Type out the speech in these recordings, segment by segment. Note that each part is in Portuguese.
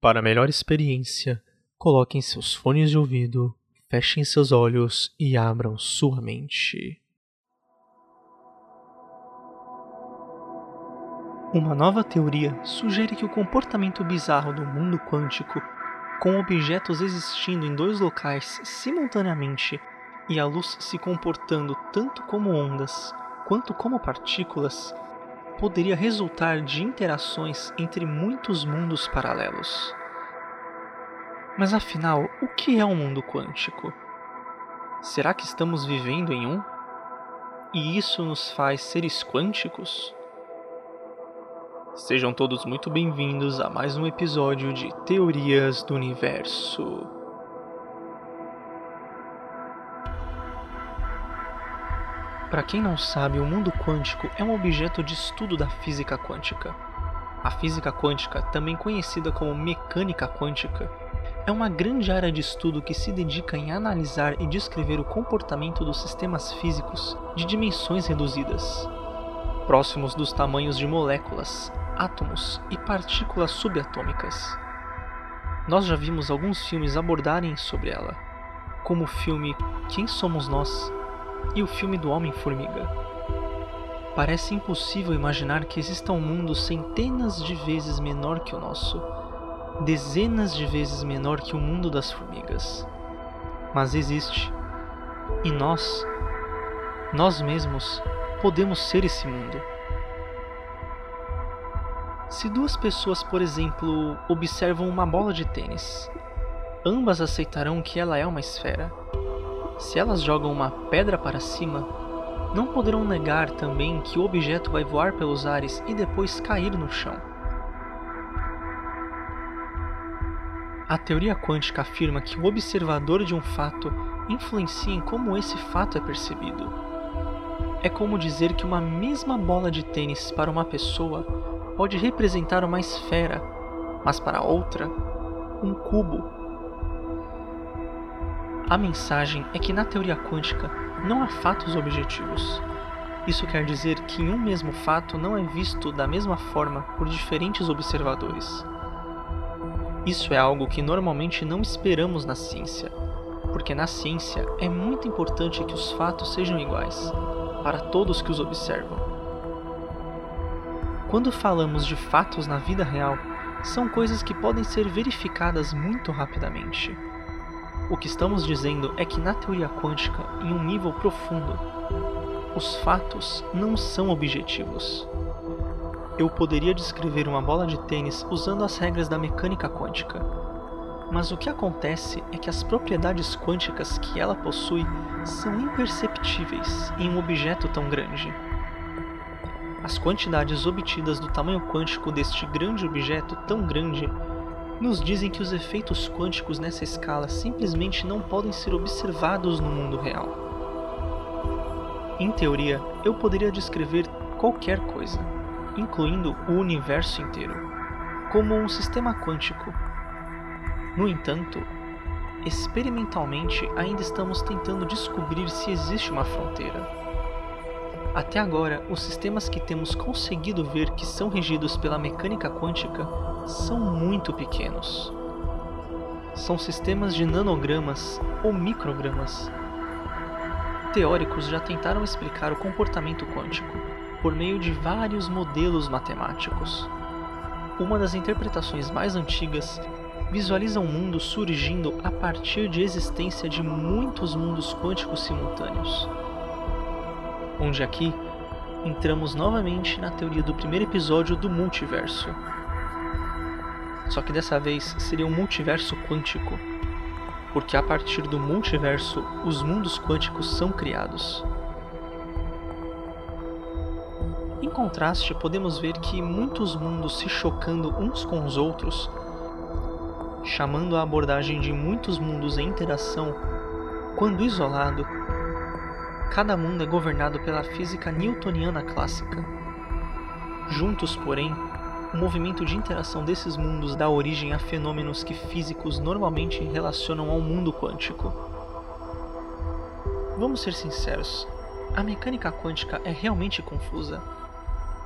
Para melhor experiência, coloquem seus fones de ouvido, fechem seus olhos e abram sua mente. Uma nova teoria sugere que o comportamento bizarro do mundo quântico, com objetos existindo em dois locais simultaneamente e a luz se comportando tanto como ondas quanto como partículas, poderia resultar de interações entre muitos mundos paralelos. Mas afinal, o que é um mundo quântico? Será que estamos vivendo em um? E isso nos faz seres quânticos? Sejam todos muito bem-vindos a mais um episódio de Teorias do Universo. Para quem não sabe, o mundo quântico é um objeto de estudo da física quântica. A física quântica, também conhecida como mecânica quântica, é uma grande área de estudo que se dedica em analisar e descrever o comportamento dos sistemas físicos de dimensões reduzidas, próximos dos tamanhos de moléculas, átomos e partículas subatômicas. Nós já vimos alguns filmes abordarem sobre ela, como o filme Quem Somos Nós e o filme do Homem-Formiga. Parece impossível imaginar que exista um mundo centenas de vezes menor que o nosso, dezenas de vezes menor que o mundo das formigas. Mas existe. E nós, nós mesmos, podemos ser esse mundo. Se duas pessoas, por exemplo, observam uma bola de tênis, ambas aceitarão que ela é uma esfera se elas jogam uma pedra para cima, não poderão negar também que o objeto vai voar pelos ares e depois cair no chão. A teoria quântica afirma que o observador de um fato influencia em como esse fato é percebido. É como dizer que uma mesma bola de tênis para uma pessoa pode representar uma esfera, mas para outra, um cubo a mensagem é que na teoria quântica não há fatos objetivos. Isso quer dizer que um mesmo fato não é visto da mesma forma por diferentes observadores. Isso é algo que normalmente não esperamos na ciência, porque na ciência é muito importante que os fatos sejam iguais para todos que os observam. Quando falamos de fatos na vida real, são coisas que podem ser verificadas muito rapidamente. O que estamos dizendo é que na teoria quântica, em um nível profundo, os fatos não são objetivos. Eu poderia descrever uma bola de tênis usando as regras da mecânica quântica, mas o que acontece é que as propriedades quânticas que ela possui são imperceptíveis em um objeto tão grande. As quantidades obtidas do tamanho quântico deste grande objeto tão grande nos dizem que os efeitos quânticos nessa escala simplesmente não podem ser observados no mundo real. Em teoria, eu poderia descrever qualquer coisa, incluindo o universo inteiro, como um sistema quântico. No entanto, experimentalmente ainda estamos tentando descobrir se existe uma fronteira. Até agora, os sistemas que temos conseguido ver que são regidos pela mecânica quântica são muito pequenos. São sistemas de nanogramas ou microgramas. Teóricos já tentaram explicar o comportamento quântico por meio de vários modelos matemáticos. Uma das interpretações mais antigas visualiza um mundo surgindo a partir de existência de muitos mundos quânticos simultâneos. Onde aqui entramos novamente na teoria do primeiro episódio do multiverso, só que dessa vez seria um multiverso quântico, porque a partir do multiverso os mundos quânticos são criados. Em contraste, podemos ver que muitos mundos se chocando uns com os outros, chamando a abordagem de muitos mundos em interação, quando isolado, cada mundo é governado pela física newtoniana clássica. Juntos, porém, o movimento de interação desses mundos dá origem a fenômenos que físicos normalmente relacionam ao mundo quântico. Vamos ser sinceros, a mecânica quântica é realmente confusa.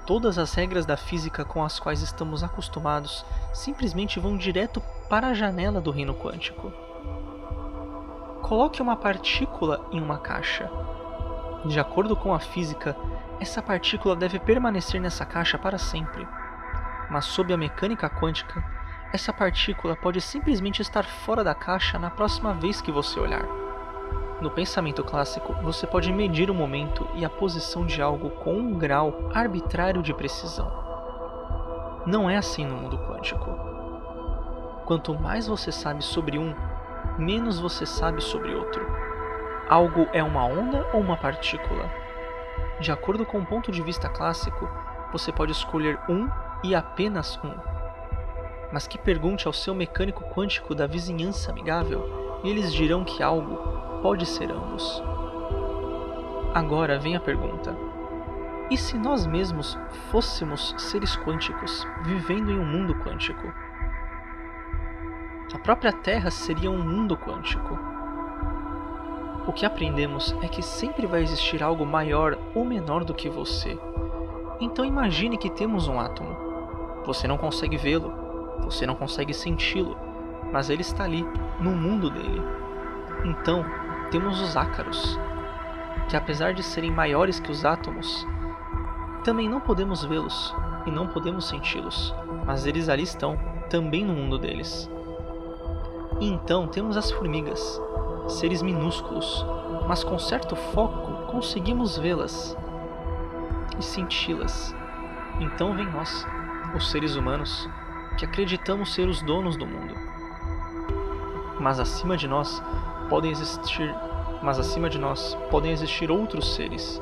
Todas as regras da física com as quais estamos acostumados simplesmente vão direto para a janela do reino quântico. Coloque uma partícula em uma caixa. De acordo com a física, essa partícula deve permanecer nessa caixa para sempre. Mas sob a mecânica quântica, essa partícula pode simplesmente estar fora da caixa na próxima vez que você olhar. No pensamento clássico, você pode medir o momento e a posição de algo com um grau arbitrário de precisão. Não é assim no mundo quântico. Quanto mais você sabe sobre um, menos você sabe sobre outro. Algo é uma onda ou uma partícula? De acordo com o ponto de vista clássico, você pode escolher um e apenas um. Mas que pergunte ao seu mecânico quântico da vizinhança amigável e eles dirão que algo pode ser ambos. Agora vem a pergunta: e se nós mesmos fôssemos seres quânticos vivendo em um mundo quântico? A própria Terra seria um mundo quântico. O que aprendemos é que sempre vai existir algo maior ou menor do que você. Então imagine que temos um átomo. Você não consegue vê-lo, você não consegue senti-lo, mas ele está ali, no mundo dele. Então, temos os ácaros, que apesar de serem maiores que os átomos, também não podemos vê-los e não podemos senti-los, mas eles ali estão, também no mundo deles. E então temos as formigas, seres minúsculos, mas com certo foco conseguimos vê-las e senti-las. Então vem nós, os seres humanos, que acreditamos ser os donos do mundo. Mas acima de nós podem existir, mas acima de nós podem existir outros seres.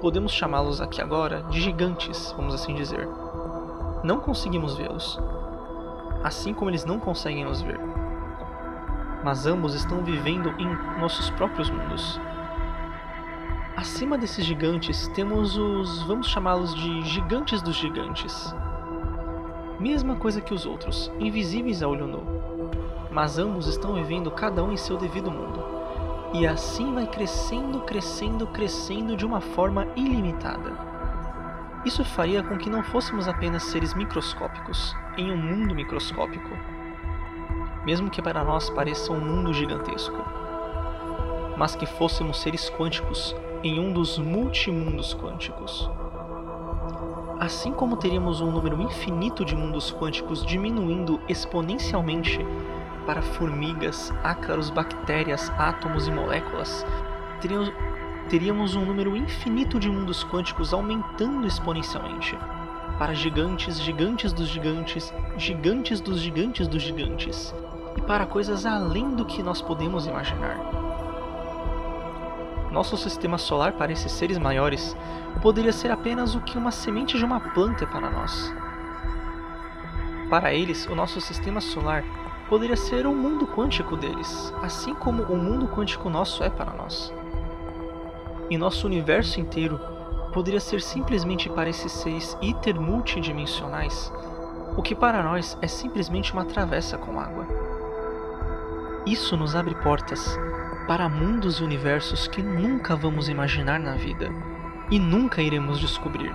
Podemos chamá-los aqui agora de gigantes, vamos assim dizer. Não conseguimos vê-los, assim como eles não conseguem nos ver. Mas ambos estão vivendo em nossos próprios mundos. Acima desses gigantes temos os, vamos chamá-los de gigantes dos gigantes. Mesma coisa que os outros, invisíveis a olho nu mas ambos estão vivendo cada um em seu devido mundo. E assim vai crescendo, crescendo, crescendo de uma forma ilimitada. Isso faria com que não fôssemos apenas seres microscópicos em um mundo microscópico, mesmo que para nós pareça um mundo gigantesco, mas que fôssemos seres quânticos em um dos multimundos quânticos. Assim como teríamos um número infinito de mundos quânticos diminuindo exponencialmente para formigas, ácaros, bactérias, átomos e moléculas, teríamos, teríamos um número infinito de mundos quânticos aumentando exponencialmente. Para gigantes, gigantes dos gigantes, gigantes dos gigantes dos gigantes, e para coisas além do que nós podemos imaginar. Nosso sistema solar para esses seres maiores poderia ser apenas o que uma semente de uma planta é para nós. Para eles, o nosso sistema solar poderia ser o mundo quântico deles, assim como o mundo quântico nosso é para nós. E nosso universo inteiro poderia ser simplesmente para esses seres hipermultidimensionais, o que para nós é simplesmente uma travessa com água. Isso nos abre portas para mundos e universos que nunca vamos imaginar na vida e nunca iremos descobrir.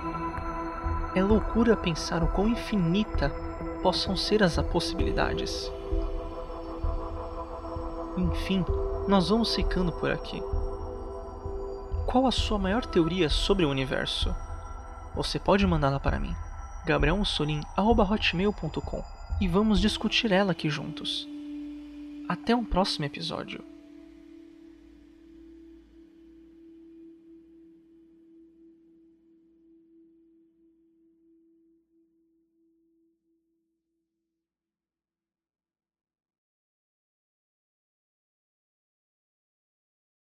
É loucura pensar o quão infinita possam ser as possibilidades. Enfim, nós vamos ficando por aqui. Qual a sua maior teoria sobre o universo? Você pode mandá-la para mim, gabrielmussolin.hotmail.com e vamos discutir ela aqui juntos. Até um próximo episódio.